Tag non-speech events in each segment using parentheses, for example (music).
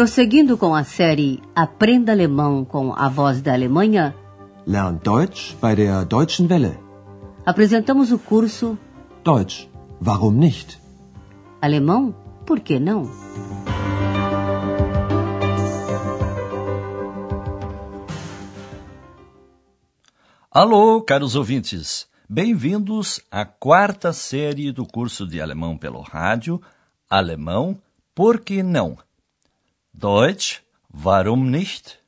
Prosseguindo com a série Aprenda Alemão com a Voz da Alemanha, Lern Deutsch bei der Deutschen Welle. apresentamos o curso Deutsch, warum nicht? Alemão, por que não? Alô, caros ouvintes. Bem-vindos à quarta série do curso de alemão pelo rádio, Alemão, por que não? Deutsch, warum nicht?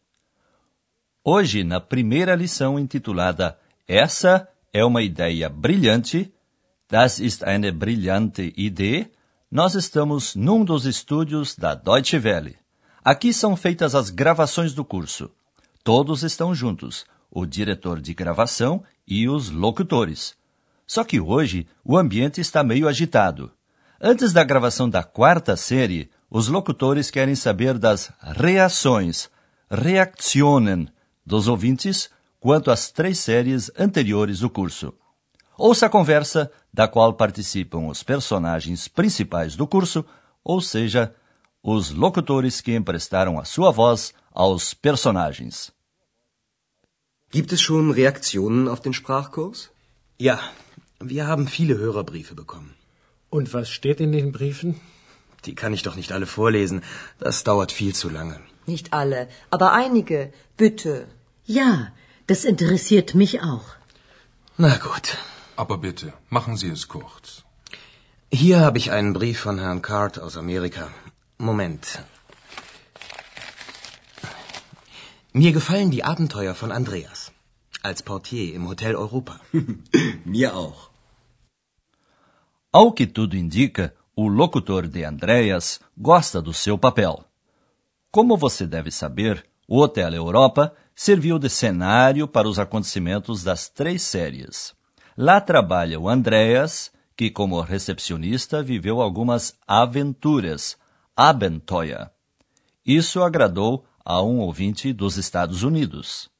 Hoje, na primeira lição intitulada Essa é uma ideia brilhante, Das ist eine brillante Idee, nós estamos num dos estúdios da Deutsche Welle. Aqui são feitas as gravações do curso. Todos estão juntos, o diretor de gravação e os locutores. Só que hoje o ambiente está meio agitado. Antes da gravação da quarta série, os locutores querem saber das reações, Reaktionen, dos ouvintes quanto às três séries anteriores do curso. Ouça a conversa da qual participam os personagens principais do curso, ou seja, os locutores que emprestaram a sua voz aos personagens. Gibt es schon Reaktionen auf den Sprachkurs? Ja, wir haben viele Hörerbriefe bekommen. Und was steht in den Briefen? Die kann ich doch nicht alle vorlesen. Das dauert viel zu lange. Nicht alle, aber einige. Bitte. Ja, das interessiert mich auch. Na gut. Aber bitte, machen Sie es kurz. Hier habe ich einen Brief von Herrn Card aus Amerika. Moment. Mir gefallen die Abenteuer von Andreas. Als Portier im Hotel Europa. (laughs) Mir auch. Ao que tudo indica, o locutor de Andreas gosta do seu papel. Como você deve saber, o Hotel Europa serviu de cenário para os acontecimentos das três séries. Lá trabalha o Andreas, que como recepcionista viveu algumas aventuras, Abenteuer. Isso agradou a um ouvinte dos Estados Unidos.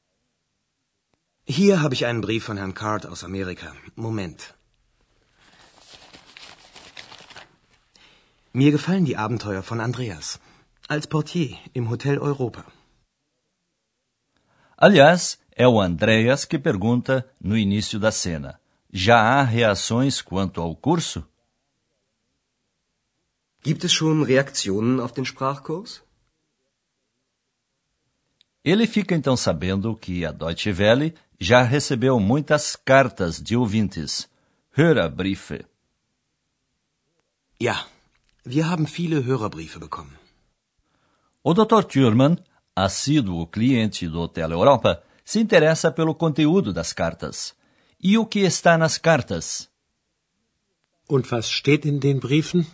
Hier habe ich einen Brief von Herrn Card aus Amerika. Moment. Mir gefallen die Abenteuer von Andreas. Als Portier im Hotel Europa. Aliás, é o Andreas que pergunta no início da cena: já há reações quanto ao curso? Gibt es schon Reaktionen auf den Sprachkurs? Ele fica então sabendo que a Deutsche Welle já recebeu muitas cartas de ouvintes, Hörerbriefe. Ja, wir haben viele Hörerbriefe bekommen. O Dr. Thurman, assíduo cliente do Hotel Europa, se interessa pelo conteúdo das cartas. E o que está nas cartas? Und was steht in den Briefen?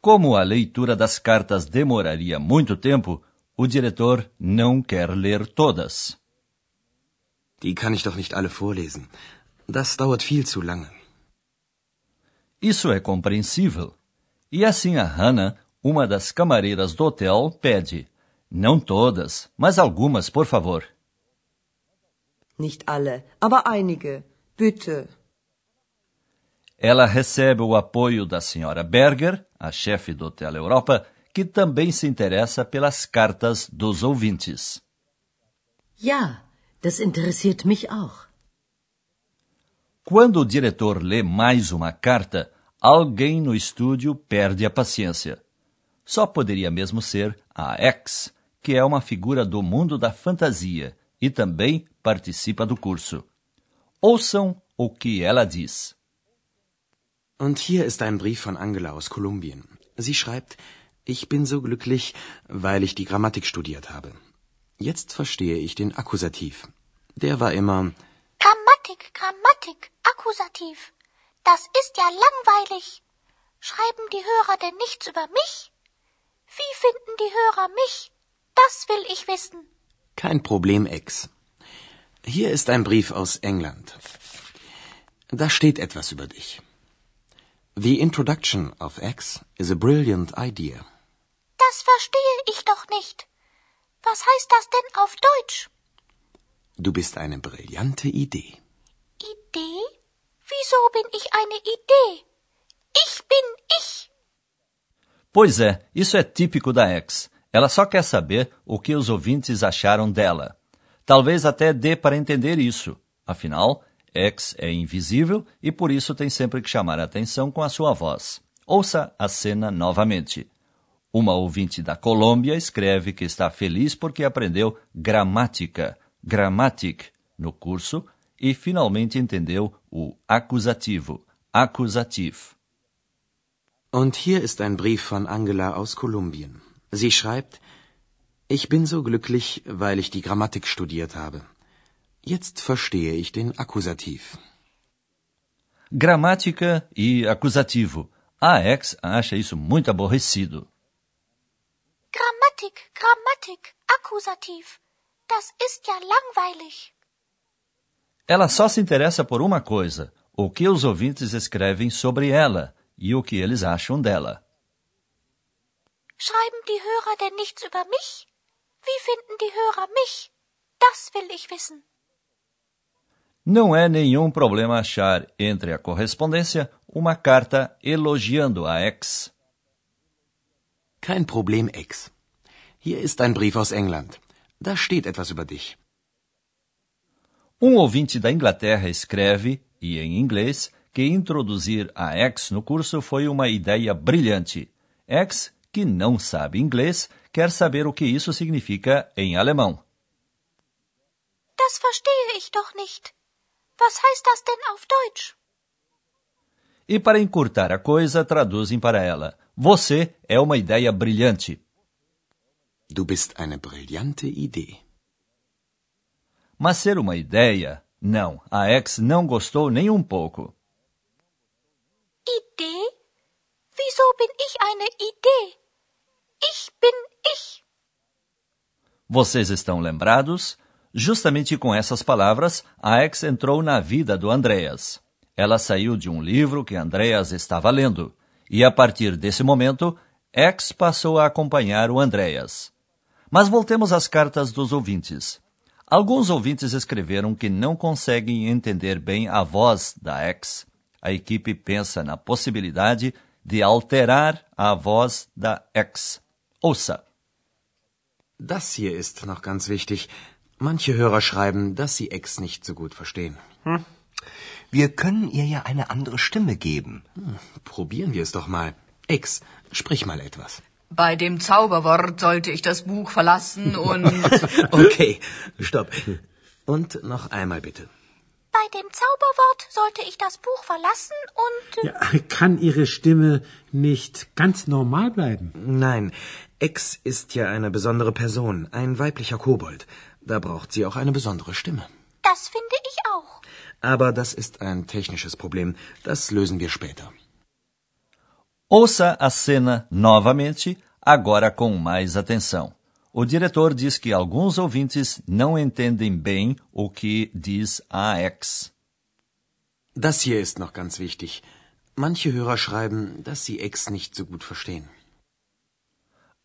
Como a leitura das cartas demoraria muito tempo, o diretor não quer ler todas. Die kann ich doch nicht alle vorlesen. Das dauert viel zu lange. Isso é compreensível. E assim a Hannah, uma das camareiras do hotel, pede: não todas, mas algumas, por favor. Nicht alle, aber einige. Bitte. Ela recebe o apoio da senhora Berger, a chefe do Hotel Europa, que também se interessa pelas cartas dos ouvintes. Ja, das interessiert mich auch. Quando o diretor lê mais uma carta, alguém no estúdio perde a paciência. Só poderia mesmo ser a X, que é uma figura do mundo da fantasia e também participa do curso. Ouçam o que ela diz. Und hier ist ein Brief von Angela aus Kolumbien. Sie schreibt, ich bin so glücklich, weil ich die Grammatik studiert habe. Jetzt verstehe ich den Akkusativ. Der war immer Grammatik, Grammatik, Akkusativ. Das ist ja langweilig. Schreiben die Hörer denn nichts über mich? Wie finden die Hörer mich? Das will ich wissen. kein Problem, Ex. Hier ist ein Brief aus England. Da steht etwas über dich. The introduction of X is a brilliant idea. Das verstehe ich doch nicht. Was heißt das denn auf Deutsch? Du bist eine brillante Idee. Idee? Wieso bin ich eine Idee? Ich bin ich. Pois é, isso é típico da ex. Ela só quer saber o que os ouvintes acharam dela. Talvez até dê para entender isso. Afinal, ex é invisível e por isso tem sempre que chamar a atenção com a sua voz. Ouça a cena novamente. Uma ouvinte da Colômbia escreve que está feliz porque aprendeu gramática, grammatic, no curso e finalmente entendeu o acusativo, accusativ. Und hier ist ein Brief von Angela aus Kolumbien. Sie schreibt, ich bin so glücklich, weil ich die Grammatik studiert habe. Jetzt verstehe ich den Akkusativ. Gramática e acusativo. A ex acha isso muito aborrecido. Grammatik, Grammatik, Akkusativ. Das ist ja langweilig. Ela só se interessa por uma coisa: o que os ouvintes escrevem sobre ela e o que eles acham dela. Schreiben die Hörer denn nichts über mich? Wie finden die Hörer mich? Das will ich wissen. Não é nenhum problema achar entre a correspondência uma carta elogiando a ex. Kein Problem, Ex. Hier ist ein Brief aus England. Da steht etwas über dich. Um ouvinte da Inglaterra escreve, e em inglês, que introduzir a ex no curso foi uma ideia brilhante. Ex, que não sabe inglês, quer saber o que isso significa em alemão. Das verstehe ich doch nicht. Was heißt das denn auf Deutsch? E para encurtar a coisa, traduzem para ela: Você é uma ideia brilhante. Du bist eine brillante Idee. Mas ser uma ideia, não, a ex não gostou nem um pouco. Idee? Wieso bin ich eine Idee? Ich bin ich. Vocês estão lembrados? Justamente com essas palavras, a ex entrou na vida do Andreas. Ela saiu de um livro que Andreas estava lendo, e a partir desse momento, X passou a acompanhar o Andreas. Mas voltemos às cartas dos ouvintes. Alguns ouvintes escreveram que não conseguem entender bem a voz da X. A equipe pensa na possibilidade de alterar a voz da X. Ouça. Das hier ist noch ganz wichtig. Manche Hörer schreiben, dass sie Ex nicht so gut verstehen. Hm. Wir können ihr ja eine andere Stimme geben. Hm, probieren wir es doch mal. Ex, sprich mal etwas. Bei dem Zauberwort sollte ich das Buch verlassen und. (laughs) okay, stopp. Und noch einmal bitte. Bei dem Zauberwort sollte ich das Buch verlassen und. Ja, kann Ihre Stimme nicht ganz normal bleiben? Nein, Ex ist ja eine besondere Person, ein weiblicher Kobold. Da braucht sie auch eine besondere Stimme. Das finde ich auch. Aber das ist ein technisches Problem. Das lösen wir später. Ouça a cena novamente, agora com mais atenção. O diretor diz que alguns ouvintes não entendem bem o que diz a ex. Das hier ist noch ganz wichtig. Manche Hörer schreiben, dass sie Ex nicht so gut verstehen.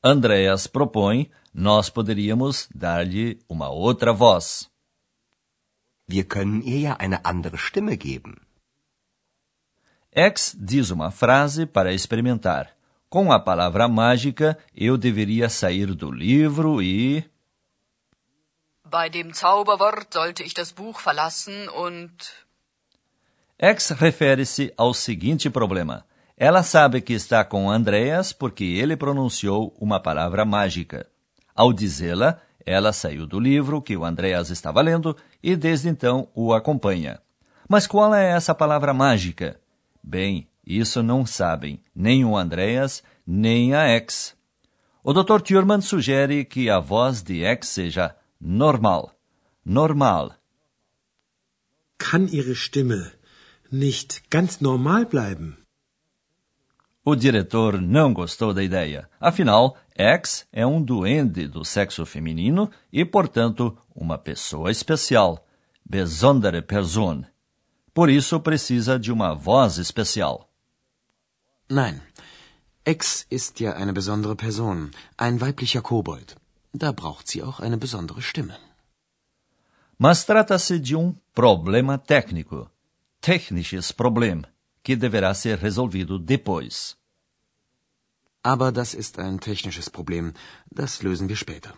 Andreas propõe, nós poderíamos dar-lhe uma outra voz. Wir können ihr ja eine andere Stimme geben. X diz uma frase para experimentar. Com a palavra mágica, eu deveria sair do livro e. Bei dem Zauberwort sollte ich das Buch verlassen und. X refere-se ao seguinte problema. Ela sabe que está com Andreas porque ele pronunciou uma palavra mágica. Ao dizê-la, ela saiu do livro que o Andreas estava lendo e desde então o acompanha. Mas qual é essa palavra mágica? Bem, isso não sabem nem o Andreas nem a X. O Dr. Thurman sugere que a voz de X seja normal. Normal. Kann Ihre Stimme nicht ganz normal bleiben? O diretor não gostou da ideia. Afinal, X é um duende do sexo feminino e, portanto, uma pessoa especial. Besondere Person. Por isso precisa de uma voz especial. Nein. Ex ist ja eine besondere Person, ein weiblicher Kobold. Da braucht sie auch eine besondere Stimme. Mas trata-se de um problema técnico. Technisches Problem que deverá ser resolvido depois. Aber das ist ein technisches Problem. Das lösen wir später.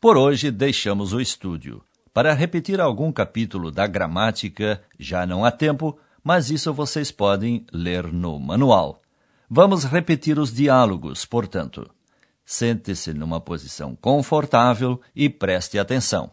Por hoje deixamos o estúdio. Para repetir algum capítulo da gramática, já não há tempo, mas isso vocês podem ler no manual. Vamos repetir os diálogos, portanto. Sente-se numa posição confortável e preste atenção.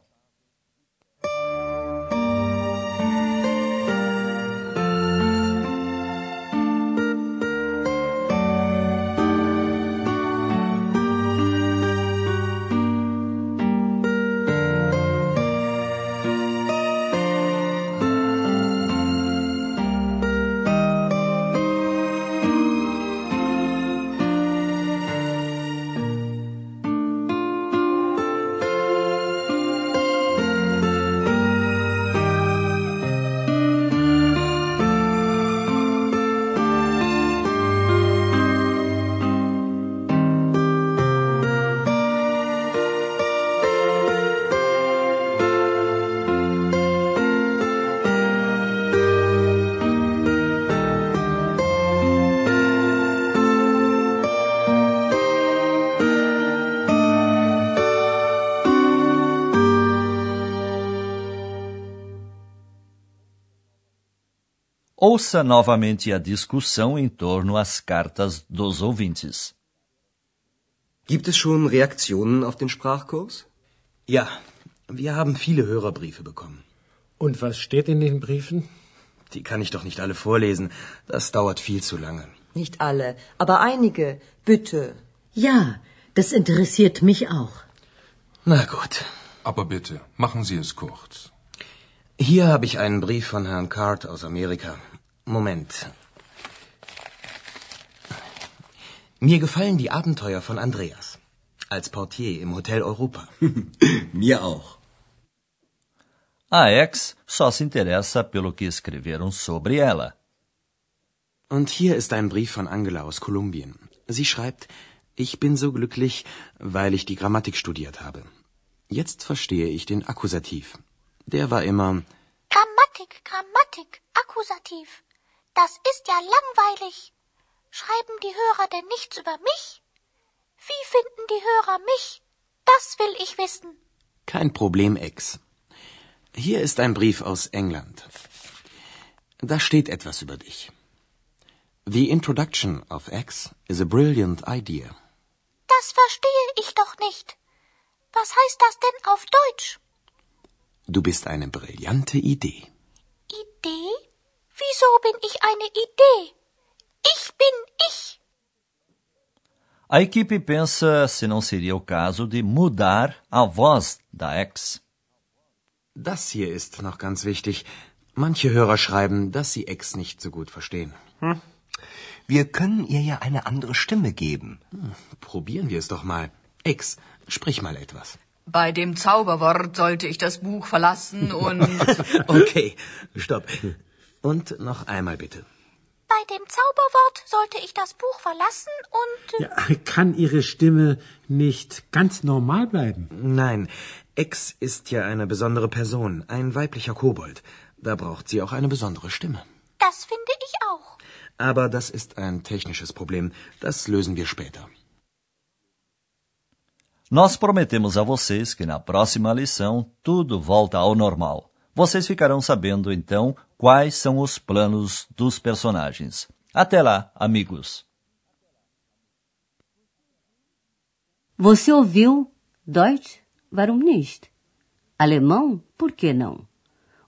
Ouça novamente a discussão em torno às cartas dos ouvintes. Gibt es schon Reaktionen auf den Sprachkurs? Ja, wir haben viele Hörerbriefe bekommen. Und was steht in den Briefen? Die kann ich doch nicht alle vorlesen. Das dauert viel zu lange. Nicht alle, aber einige. Bitte. Ja, das interessiert mich auch. Na gut. Aber bitte, machen Sie es kurz. Hier habe ich einen Brief von Herrn Card aus Amerika. Moment. Mir gefallen die Abenteuer von Andreas. Als Portier im Hotel Europa. (laughs) Mir auch. A ex só se interessa pelo que escreveram sobre ela. Und hier ist ein Brief von Angela aus Kolumbien. Sie schreibt, ich bin so glücklich, weil ich die Grammatik studiert habe. Jetzt verstehe ich den Akkusativ. Der war immer Grammatik, Grammatik, Akkusativ. Das ist ja langweilig. Schreiben die Hörer denn nichts über mich? Wie finden die Hörer mich? Das will ich wissen. kein Problem, Ex. Hier ist ein Brief aus England. Da steht etwas über dich. The introduction of X is a brilliant idea. Das verstehe ich doch nicht. Was heißt das denn auf Deutsch? Du bist eine brillante Idee. Idee? Wieso bin ich eine Idee? Ich bin ich. A equipe pensa se não seria o caso de mudar a voz da ex. Das hier ist noch ganz wichtig. Manche Hörer schreiben, dass sie X nicht so gut verstehen. Wir können ihr ja eine andere Stimme geben. Hm, probieren wir es doch mal. X, sprich mal etwas. Bei dem Zauberwort sollte ich das Buch verlassen und. (laughs) Okay, stopp. Und noch einmal bitte. Bei dem Zauberwort sollte ich das Buch verlassen und... Ja, kann Ihre Stimme nicht ganz normal bleiben? Nein, X ist ja eine besondere Person, ein weiblicher Kobold. Da braucht sie auch eine besondere Stimme. Das finde ich auch. Aber das ist ein technisches Problem. Das lösen wir später. Nós prometemos a vocês que na próxima lição tudo volta ao normal. Vocês ficarão sabendo então quais são os planos dos personagens. Até lá, amigos. Você ouviu Deutsch? Warum nicht? Alemão? Por que não?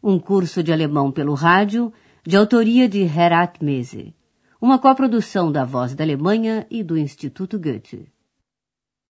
Um curso de alemão pelo rádio, de autoria de Herat Mese. Uma coprodução da Voz da Alemanha e do Instituto Goethe.